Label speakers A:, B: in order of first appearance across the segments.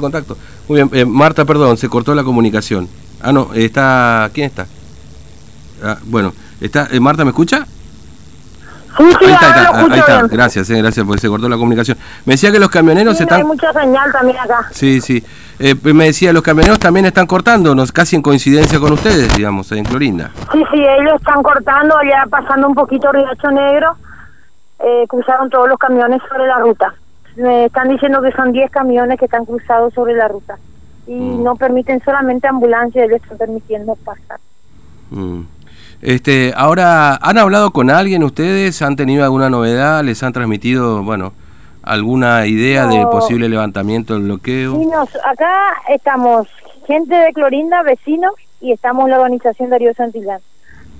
A: contacto. Muy bien, eh, Marta, perdón, se cortó la comunicación. Ah, no, está. ¿Quién está? Ah, bueno, está. eh, Marta, ¿me escucha?
B: Sí, sí,
A: ahí está, ahí está, ahí. Gracias, eh, gracias, porque se cortó la comunicación. Me decía que los camioneros
B: Sí,
A: están.
B: Hay mucha señal también acá.
A: Sí, sí. Eh, me decía, los camioneros también están cortando, casi en coincidencia con ustedes, digamos, en Clorinda.
B: Sí, sí, ellos están cortando allá, pasando un poquito Riacho Negro. Eh, cruzaron todos los camiones sobre la ruta. Me están diciendo que son 10 camiones que están cruzados sobre la ruta. Y
A: Mm.
B: no permiten solamente ambulancias, ellos están permitiendo pasar.
A: Mm. Este, ahora, ¿han hablado con alguien ustedes? ¿Han tenido alguna novedad? ¿Les han transmitido, bueno, alguna idea de
B: No.
A: posible levantamiento del bloqueo?
B: Y nos, acá estamos gente de Clorinda, vecinos, y estamos la organización Darío Santillán.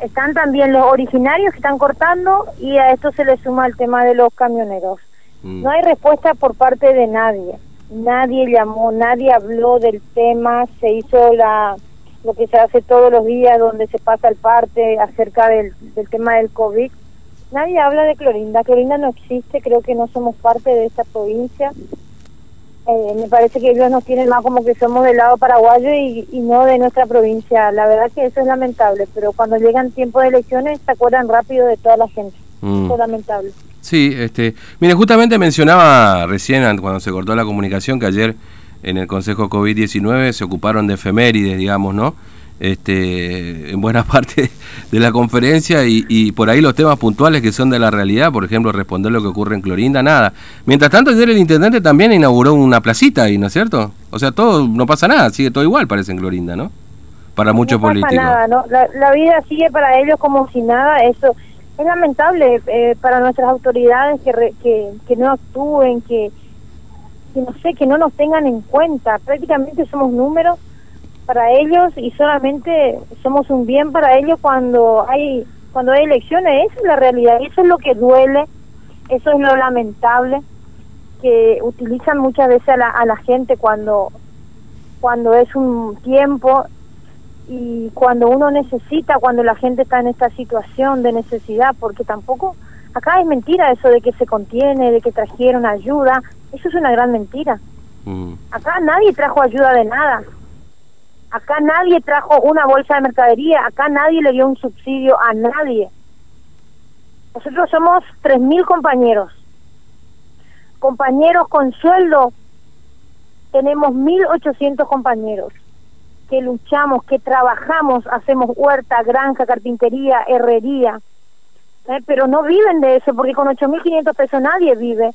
B: Están también los originarios que están cortando y a esto se le suma el tema de los camioneros.
A: Mm.
B: No hay respuesta por parte de nadie. Nadie llamó, nadie habló del tema, se hizo la lo que se hace todos los días donde se pasa el parte acerca del, del tema del COVID. Nadie habla de Clorinda. Clorinda no existe, creo que no somos parte de esta provincia. Eh, me parece que ellos nos tienen más como que somos del lado paraguayo y, y no de nuestra provincia. La verdad que eso es lamentable, pero cuando llegan tiempos de elecciones se acuerdan rápido de toda la gente.
A: Mm.
B: Eso es lamentable.
A: Sí, este, mire, justamente mencionaba recién an- cuando se cortó la comunicación que ayer en el Consejo COVID-19 se ocuparon de efemérides, digamos, ¿no? Este, en buena parte de la conferencia y, y por ahí los temas puntuales que son de la realidad, por ejemplo, responder lo que ocurre en Clorinda, nada. Mientras tanto, ayer el intendente también inauguró una placita ahí, ¿no es cierto? O sea, todo, no pasa nada, sigue todo igual, parece en Clorinda, ¿no? Para muchos
B: no pasa
A: políticos.
B: nada, ¿no? La, la vida sigue para ellos como si nada. Eso es lamentable eh, para nuestras autoridades que, re- que, que no actúen, que, que no sé, que no nos tengan en cuenta. Prácticamente somos números para ellos y solamente somos un bien para ellos cuando hay cuando hay elecciones. Esa es la realidad. Eso es lo que duele. Eso es lo lamentable que utilizan muchas veces a la, a la gente cuando cuando es un tiempo y cuando uno necesita, cuando la gente está en esta situación de necesidad, porque tampoco, acá es mentira eso de que se contiene, de que trajeron ayuda, eso es una gran mentira.
A: Mm.
B: Acá nadie trajo ayuda de nada. Acá nadie trajo una bolsa de mercadería, acá nadie le dio un subsidio a nadie. Nosotros somos 3.000 compañeros. Compañeros con sueldo, tenemos 1.800 compañeros que luchamos, que trabajamos, hacemos huerta, granja, carpintería, herrería, ¿eh? pero no viven de eso, porque con 8.500 pesos nadie vive.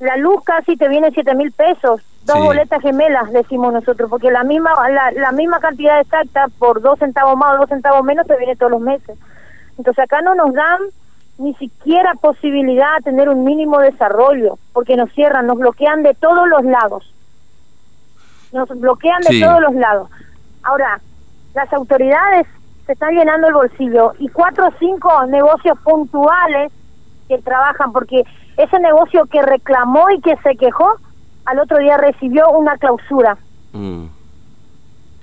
B: La luz casi te viene 7.000 pesos, dos
A: Sí.
B: boletas gemelas, decimos nosotros, porque la misma la, la misma cantidad exacta, por dos centavos más o dos centavos menos, te viene todos los meses. Entonces acá no nos dan ni siquiera posibilidad de tener un mínimo desarrollo, porque nos cierran, nos bloquean de todos los lados. Nos bloquean de
A: Sí.
B: todos los lados. Ahora, las autoridades se están llenando el bolsillo y cuatro o cinco negocios puntuales que trabajan, porque ese negocio que reclamó y que se quejó, al otro día recibió una clausura.
A: Mm.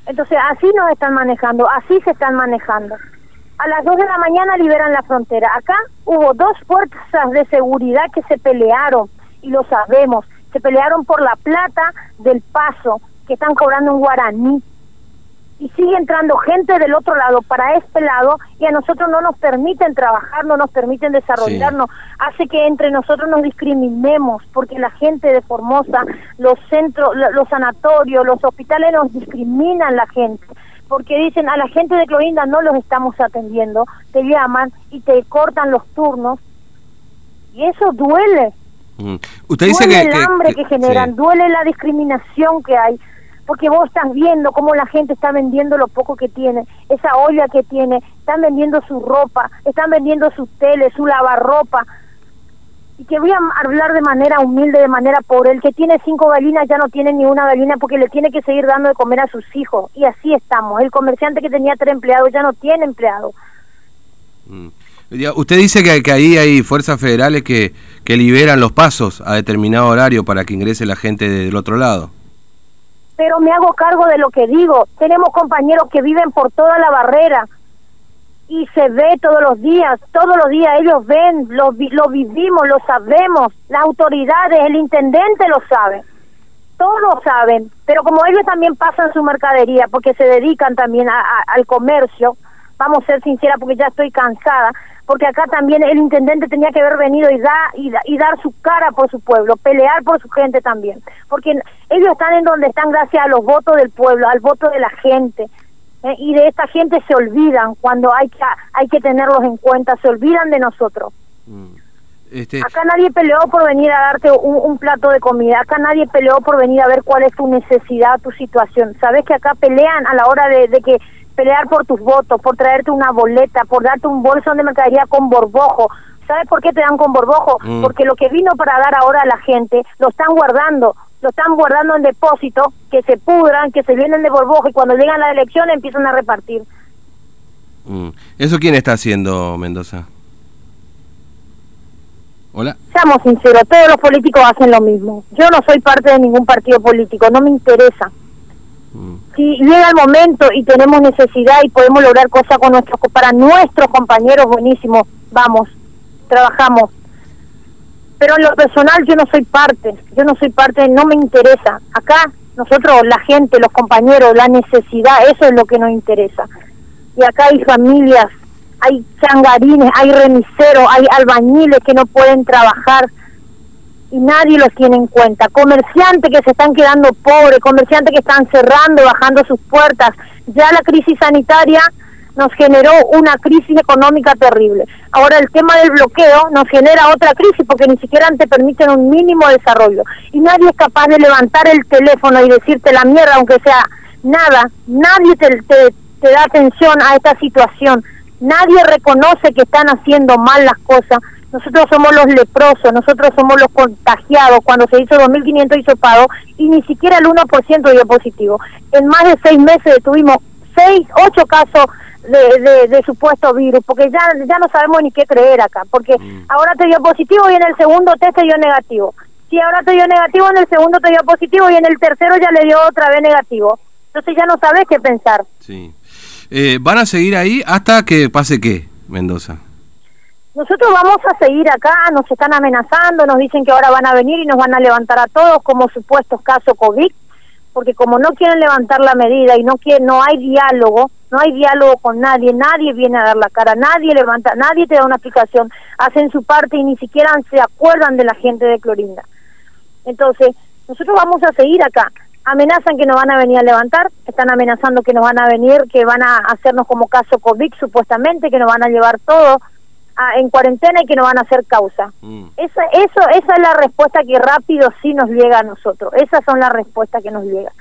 B: Entonces, así nos están manejando, así se están manejando. A las 2 de la mañana liberan la frontera. Acá hubo dos fuerzas de seguridad que se pelearon, y lo sabemos. Se pelearon por la plata del paso, que están cobrando un guaraní. Y sigue entrando gente del otro lado para este lado, y a nosotros no nos permiten trabajar, no nos permiten desarrollarnos. Hace que entre nosotros nos discriminemos, porque la gente de Formosa, los centros, lo- los sanatorios, los hospitales nos discriminan la gente porque dicen a la gente de Clorinda no los estamos atendiendo, te llaman y te cortan los turnos y eso duele,
A: Mm. Usted dice
B: duele
A: que...
B: el
A: que-
B: hambre que,
A: que-
B: generan,
A: sí.
B: duele la discriminación que hay, porque vos estás viendo cómo la gente está vendiendo lo poco que tiene, esa olla que tiene, están vendiendo su ropa, están vendiendo su tele, su lavarropa, y que voy a hablar de manera humilde, de manera pobre. El que tiene cinco gallinas ya no tiene ni una gallina porque le tiene que seguir dando de comer a sus hijos. Y así estamos. El comerciante que tenía tres empleados ya no tiene empleado.
A: Mm. Usted dice que, que ahí hay fuerzas federales que, que liberan los pasos a determinado horario para que ingrese la gente del otro lado.
B: Pero me hago cargo de lo que digo. Tenemos compañeros que viven por toda la barrera y se ve todos los días. Todos los días ellos ven, lo, lo vivimos, lo sabemos. Las autoridades, el intendente lo sabe. todos saben, pero como ellos también pasan su mercadería, porque se dedican también al comercio, vamos a ser sinceras porque ya estoy cansada, porque acá también el intendente tenía que haber venido y, da, y, dar su cara por su pueblo, pelear por su gente también, porque ellos están en donde están gracias a los votos del pueblo, al voto de la gente, ¿eh? y de esta gente se olvidan cuando hay que, hay que tenerlos en cuenta, se olvidan de nosotros. Mm. Este... Acá nadie peleó por venir a darte un, plato de comida, acá nadie peleó por venir a ver cuál es tu necesidad, tu situación. Sabes que acá pelean a la hora de, de que pelear por tus votos, por traerte una boleta, por darte un bolso de mercadería con borbojo. ¿Sabes por qué te dan con borbojo? Mm. Porque lo que vino para dar ahora a la gente lo están guardando, lo están guardando en depósito, que se pudran, que se vienen de borbojo y cuando llegan las elecciones empiezan a repartir.
A: Mm. ¿Eso quién está haciendo, Mendoza? Hola.
B: Seamos sinceros, todos los políticos hacen lo mismo. Yo no soy parte de ningún partido político, no me interesa. Si llega el momento y tenemos necesidad y podemos lograr cosas con nuestros para nuestros compañeros buenísimos, vamos, trabajamos. Pero en lo personal yo no soy parte, yo no soy parte, no me interesa. Acá nosotros, la gente, los compañeros, la necesidad, eso es lo que nos interesa. Y acá hay familias, hay changarines, hay remiseros, hay albañiles que no pueden trabajar y nadie los tiene en cuenta. Comerciantes que se están quedando pobres, comerciantes que están cerrando, bajando sus puertas. Ya la crisis sanitaria nos generó una crisis económica terrible. Ahora el tema del bloqueo nos genera otra crisis porque ni siquiera te permiten un mínimo desarrollo. Y nadie es capaz de levantar el teléfono y decirte la mierda, aunque sea nada. Nadie te, te da atención a esta situación. Nadie reconoce que están haciendo mal las cosas nosotros somos los leprosos, nosotros somos los contagiados cuando se hizo 2.500 hisopados y ni siquiera el 1% dio positivo. En más de seis meses tuvimos seis, ocho casos de, de, supuesto virus, porque ya, ya no sabemos ni qué creer acá, porque mm. ahora te dio positivo y en el segundo test te dio negativo. Si ahora te dio negativo, en el segundo te dio positivo y en el tercero ya le dio otra vez negativo. Entonces ya no sabes qué pensar.
A: Sí. Eh, ¿Van a seguir ahí hasta que pase qué, Mendoza?
B: Nosotros vamos a seguir acá, nos están amenazando, nos dicen que ahora van a venir y nos van a levantar a todos como supuestos casos COVID, porque como no quieren levantar la medida y no quieren, no hay diálogo, no hay diálogo con nadie, nadie viene a dar la cara, nadie levanta, nadie te da una explicación, hacen su parte y ni siquiera se acuerdan de la gente de Clorinda. Entonces, nosotros vamos a seguir acá. Amenazan que nos van a venir a levantar, están amenazando que nos van a venir, que van a hacernos como caso COVID supuestamente, que nos van a llevar todo en cuarentena y que no van a hacer causa. Mm. Esa, eso, esa es la respuesta que rápido sí nos llega a nosotros. Esas son las respuestas que nos llegan.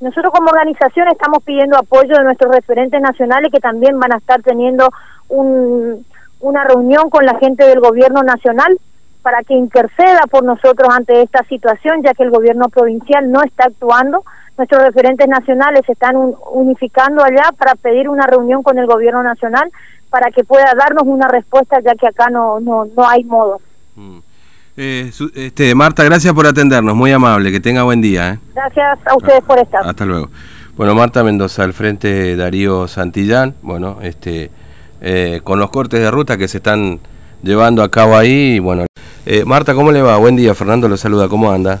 B: Nosotros como organización estamos pidiendo apoyo de nuestros referentes nacionales que también van a estar teniendo un, una reunión con la gente del gobierno nacional para que interceda por nosotros ante esta situación, ya que el gobierno provincial no está actuando. Nuestros referentes nacionales se están unificando allá para pedir una reunión con el gobierno nacional para que pueda darnos una respuesta, ya que acá no, no, no hay modo. Mm.
A: Eh, este, Marta, gracias por atendernos, muy amable, que tenga buen día. ¿eh?
B: Gracias a ustedes por estar.
A: Hasta luego. Bueno, Marta Mendoza, al frente Darío Santillán, bueno, este, eh, con los cortes de ruta que se están llevando a cabo ahí, bueno. Marta, ¿cómo le va? Buen día, Fernando lo saluda, ¿cómo anda?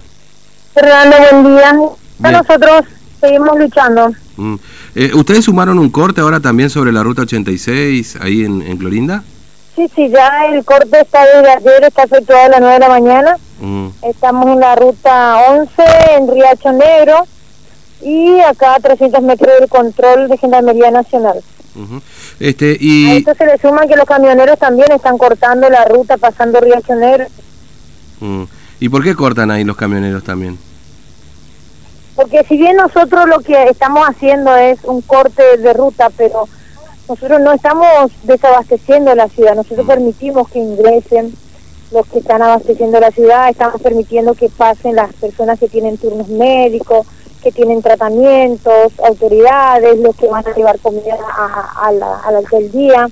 B: Fernando, buen día. Nosotros seguimos luchando.
A: Mm. Eh, ¿Ustedes sumaron un corte ahora también sobre la ruta 86 ahí en, en Clorinda?
B: Sí, sí, ya el corte está desde ayer, está efectuado a las 9 de la mañana. Mm. Estamos en la ruta 11 en Riacho Negro y acá a 300 metros del control de Gendarmería Nacional.
A: Este, y...
B: A esto se le suman que los camioneros también están cortando la ruta pasando Riacho Negro.
A: Mm. ¿Y por qué cortan ahí los camioneros también?
B: Porque si bien nosotros lo que estamos haciendo es un corte de ruta, pero nosotros no estamos desabasteciendo la ciudad, nosotros permitimos que ingresen los que están abasteciendo la ciudad, estamos permitiendo que pasen las personas que tienen turnos médicos, que tienen tratamientos, autoridades, los que van a llevar comida a, la, a la alcaldía.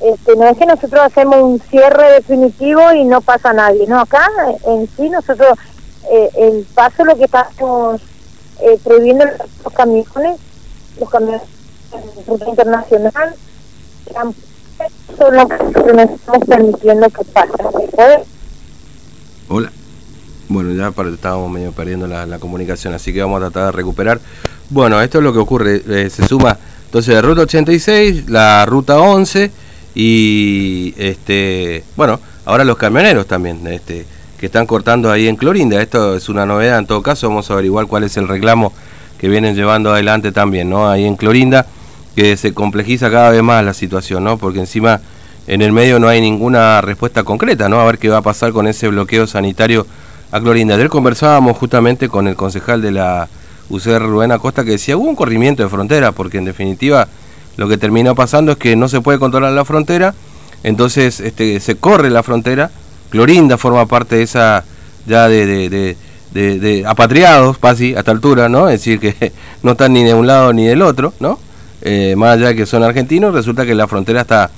B: Este, no es que nosotros hacemos un cierre definitivo y no pasa nadie, no, acá en sí nosotros eh, el paso lo que estamos eh, prohibiendo los camiones, los camiones internacional, son los que estamos permitiendo que pasen.
A: Hola. Bueno, ya estábamos medio perdiendo la, comunicación, así que vamos a tratar de recuperar. Bueno, esto es lo que ocurre, eh, se suma entonces la ruta 86, la ruta 11 y este, bueno, ahora los camioneros también, este, que están cortando ahí en Clorinda. Esto es una novedad en todo caso, vamos a averiguar cuál es el reclamo que vienen llevando adelante también, ¿no? Ahí en Clorinda, que se complejiza cada vez más la situación, ¿no? Porque encima en el medio no hay ninguna respuesta concreta, ¿no? A ver qué va a pasar con ese bloqueo sanitario a Clorinda. Ayer conversábamos justamente con el concejal de la UCR Rubén Acosta que decía hubo un corrimiento de frontera, porque en definitiva lo que terminó pasando es que no se puede controlar la frontera, entonces este, se corre la frontera, Clorinda forma parte de esa ya de, de, de, apatriados, casi a esta altura, ¿no? Es decir, que no están ni de un lado ni del otro, ¿no? Eh, más allá de que son argentinos, resulta que la frontera está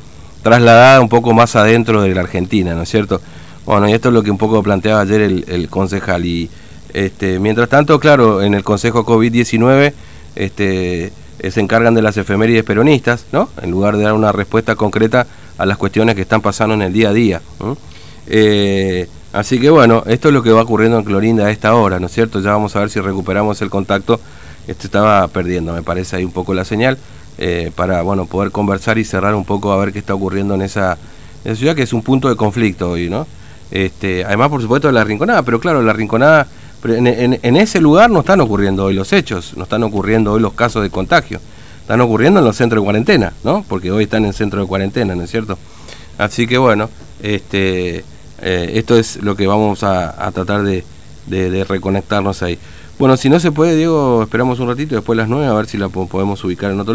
A: trasladada un poco más adentro de la Argentina, ¿no es cierto? Bueno, y esto es lo que un poco planteaba ayer el, concejal. Y este, mientras tanto, claro, en el Consejo COVID-19 este, eh, se encargan de las efemérides peronistas, ¿no? En lugar de dar una respuesta concreta a las cuestiones que están pasando en el día a día. Eh, así que bueno, esto es lo que va ocurriendo en Clorinda a esta hora, ¿no es cierto? Ya vamos a ver si recuperamos el contacto. Este estaba perdiendo, me parece ahí un poco la señal. Eh, para bueno poder conversar y cerrar un poco a ver qué está ocurriendo en esa, ciudad que es un punto de conflicto hoy, ¿no? Este, además, por supuesto, la Rinconada, pero claro, la Rinconada, en, en, ese lugar no están ocurriendo hoy los hechos, no están ocurriendo hoy los casos de contagio, están ocurriendo en los centros de cuarentena, ¿no? Porque hoy están en centro de cuarentena, ¿no es cierto? Así que bueno, este, eh, esto es lo que vamos a, tratar de, de, reconectarnos ahí. Bueno, si no se puede, Diego, esperamos un ratito, después las nueve, a ver si la podemos ubicar en otro lado.